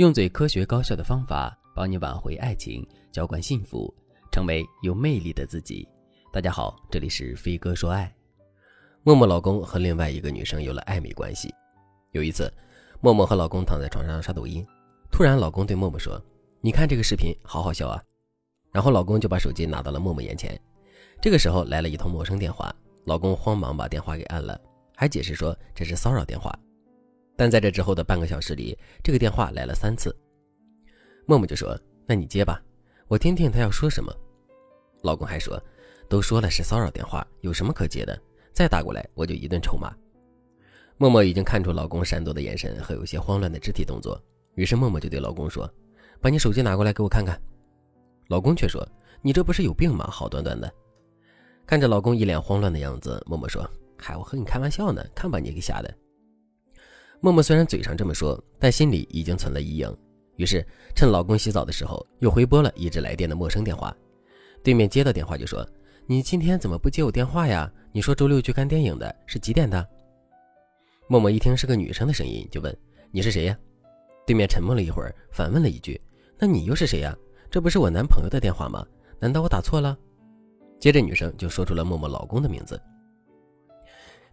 用最科学高效的方法帮你挽回爱情，浇灌幸福，成为有魅力的自己。大家好，这里是飞哥说爱。默默老公和另外一个女生有了暧昧关系。有一次，默默和老公躺在床上刷抖音，突然老公对默默说：“你看这个视频，好好笑啊。”然后老公就把手机拿到了默默眼前。这个时候来了一通陌生电话，老公慌忙把电话给按了，还解释说这是骚扰电话。但在这之后的半个小时里，这个电话来了三次。默默就说：“那你接吧，我听听他要说什么。”老公还说：“都说了是骚扰电话，有什么可接的？再打过来我就一顿臭骂。”默默已经看出老公闪躲的眼神和有些慌乱的肢体动作，于是默默就对老公说：“把你手机拿过来给我看看。”老公却说：“你这不是有病吗？好端端的。”看着老公一脸慌乱的样子，默默说：“嗨，我和你开玩笑呢，看把你给吓的。”默默虽然嘴上这么说，但心里已经存了疑影。于是趁老公洗澡的时候，又回拨了一直来电的陌生电话。对面接到电话就说：“你今天怎么不接我电话呀？你说周六去看电影的，是几点的？”默默一听是个女生的声音，就问：“你是谁呀？”对面沉默了一会儿，反问了一句：“那你又是谁呀？这不是我男朋友的电话吗？难道我打错了？”接着女生就说出了默默老公的名字。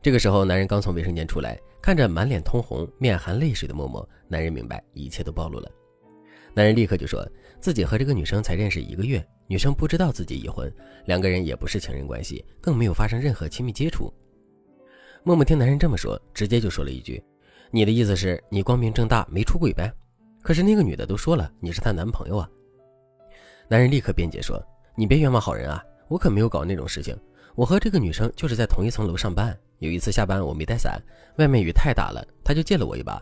这个时候，男人刚从卫生间出来，看着满脸通红、面含泪水的默默，男人明白一切都暴露了。男人立刻就说自己和这个女生才认识一个月，女生不知道自己已婚，两个人也不是情人关系，更没有发生任何亲密接触。默默听男人这么说，直接就说了一句：“你的意思是你光明正大没出轨呗？可是那个女的都说了你是她男朋友啊。”男人立刻辩解说：“你别冤枉好人啊，我可没有搞那种事情，我和这个女生就是在同一层楼上班。”有一次下班我没带伞，外面雨太大了，她就借了我一把，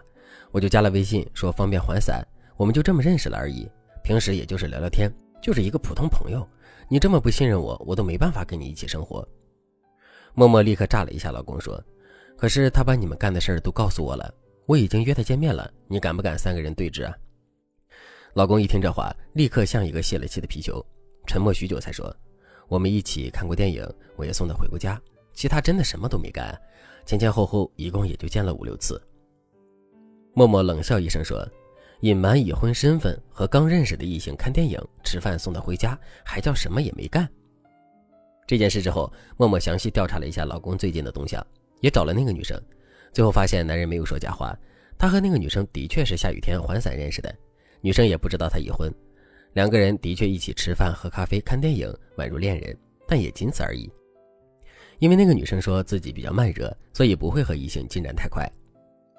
我就加了微信说方便还伞，我们就这么认识了而已。平时也就是聊聊天，就是一个普通朋友。你这么不信任我，我都没办法跟你一起生活。默默立刻炸了一下，老公说：“可是他把你们干的事儿都告诉我了，我已经约他见面了，你敢不敢三个人对峙啊？”老公一听这话，立刻像一个泄了气的皮球，沉默许久才说：“我们一起看过电影，我也送她回过家。”其他真的什么都没干，前前后后一共也就见了五六次。默默冷笑一声说：“隐瞒已婚身份和刚认识的异性看电影、吃饭送她回家，还叫什么也没干？”这件事之后，默默详细调查了一下老公最近的动向，也找了那个女生，最后发现男人没有说假话，他和那个女生的确是下雨天还伞认识的，女生也不知道他已婚，两个人的确一起吃饭、喝咖啡、看电影，宛如恋人，但也仅此而已。因为那个女生说自己比较慢热，所以不会和异性进展太快。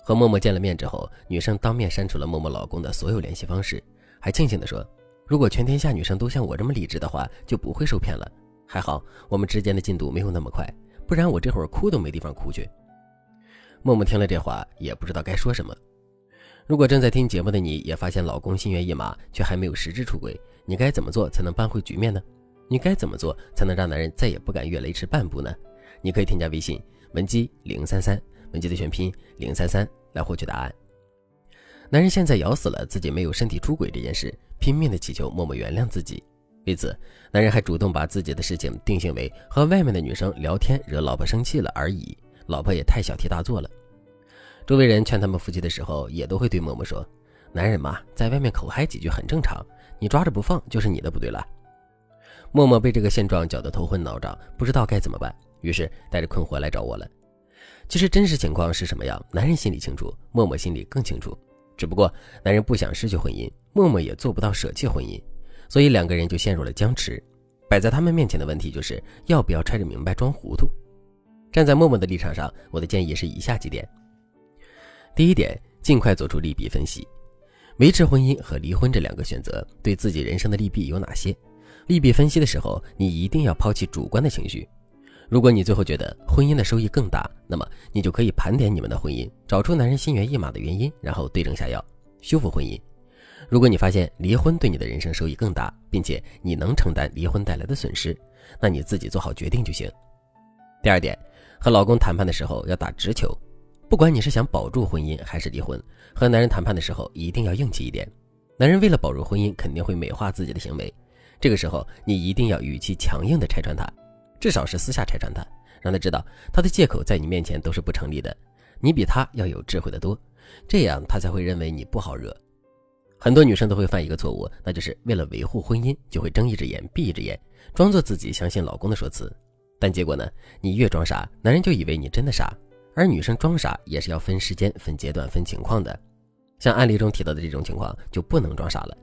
和默默见了面之后，女生当面删除了默默老公的所有联系方式，还庆幸地说：“如果全天下女生都像我这么理智的话，就不会受骗了。还好我们之间的进度没有那么快，不然我这会儿哭都没地方哭去。”默默听了这话，也不知道该说什么。如果正在听节目的你也发现老公心猿意马，却还没有实质出轨，你该怎么做才能扳回局面呢？你该怎么做才能让男人再也不敢越雷池半步呢？你可以添加微信文姬零三三，文姬的全拼零三三来获取答案。男人现在咬死了自己没有身体出轨这件事，拼命的祈求默默原谅自己。为此，男人还主动把自己的事情定性为和外面的女生聊天惹老婆生气了而已，老婆也太小题大做了。周围人劝他们夫妻的时候，也都会对默默说：“男人嘛，在外面口嗨几句很正常，你抓着不放就是你的不对了。”默默被这个现状搅得头昏脑胀，不知道该怎么办，于是带着困惑来找我了。其实真实情况是什么样，男人心里清楚，默默心里更清楚。只不过男人不想失去婚姻，默默也做不到舍弃婚姻，所以两个人就陷入了僵持。摆在他们面前的问题就是要不要揣着明白装糊涂。站在默默的立场上，我的建议是以下几点：第一点，尽快做出利弊分析，维持婚姻和离婚这两个选择对自己人生的利弊有哪些？利弊分析的时候，你一定要抛弃主观的情绪。如果你最后觉得婚姻的收益更大，那么你就可以盘点你们的婚姻，找出男人心猿意马的原因，然后对症下药，修复婚姻。如果你发现离婚对你的人生收益更大，并且你能承担离婚带来的损失，那你自己做好决定就行。第二点，和老公谈判的时候要打直球，不管你是想保住婚姻还是离婚，和男人谈判的时候一定要硬气一点。男人为了保住婚姻，肯定会美化自己的行为。这个时候，你一定要语气强硬的拆穿他，至少是私下拆穿他，让他知道他的借口在你面前都是不成立的。你比他要有智慧的多，这样他才会认为你不好惹。很多女生都会犯一个错误，那就是为了维护婚姻，就会睁一只眼闭一只眼，装作自己相信老公的说辞。但结果呢，你越装傻，男人就以为你真的傻。而女生装傻也是要分时间、分阶段、分情况的。像案例中提到的这种情况，就不能装傻了。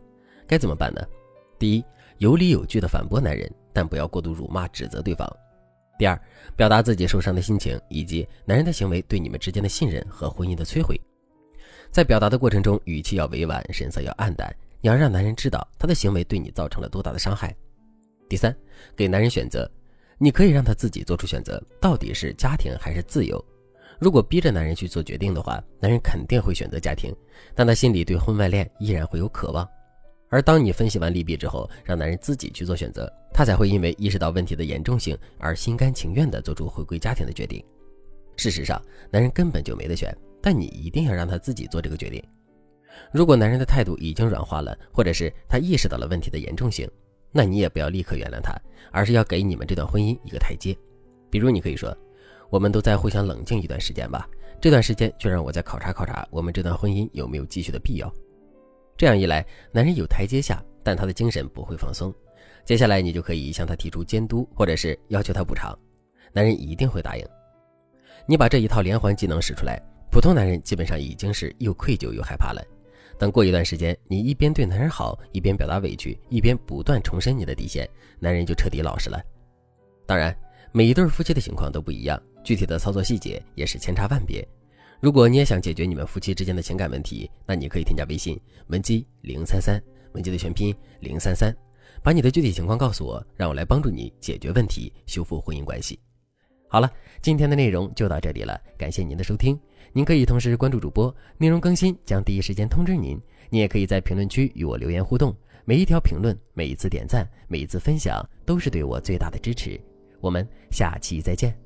该怎么办呢？第一，有理有据的反驳男人，但不要过度辱骂、指责对方。第二，表达自己受伤的心情，以及男人的行为对你们之间的信任和婚姻的摧毁。在表达的过程中，语气要委婉，神色要暗淡，你要让男人知道他的行为对你造成了多大的伤害。第三，给男人选择，你可以让他自己做出选择，到底是家庭还是自由。如果逼着男人去做决定的话，男人肯定会选择家庭，但他心里对婚外恋依然会有渴望。而当你分析完利弊之后，让男人自己去做选择，他才会因为意识到问题的严重性而心甘情愿地做出回归家庭的决定。事实上，男人根本就没得选，但你一定要让他自己做这个决定。如果男人的态度已经软化了，或者是他意识到了问题的严重性，那你也不要立刻原谅他，而是要给你们这段婚姻一个台阶。比如，你可以说：“我们都在互相冷静一段时间吧，这段时间就让我再考察考察我们这段婚姻有没有继续的必要。”这样一来，男人有台阶下，但他的精神不会放松。接下来，你就可以向他提出监督，或者是要求他补偿，男人一定会答应。你把这一套连环技能使出来，普通男人基本上已经是又愧疚又害怕了。等过一段时间，你一边对男人好，一边表达委屈，一边不断重申你的底线，男人就彻底老实了。当然，每一对夫妻的情况都不一样，具体的操作细节也是千差万别。如果你也想解决你们夫妻之间的情感问题，那你可以添加微信文姬零三三，文姬的全拼零三三，把你的具体情况告诉我，让我来帮助你解决问题，修复婚姻关系。好了，今天的内容就到这里了，感谢您的收听。您可以同时关注主播，内容更新将第一时间通知您。您也可以在评论区与我留言互动，每一条评论、每一次点赞、每一次分享，都是对我最大的支持。我们下期再见。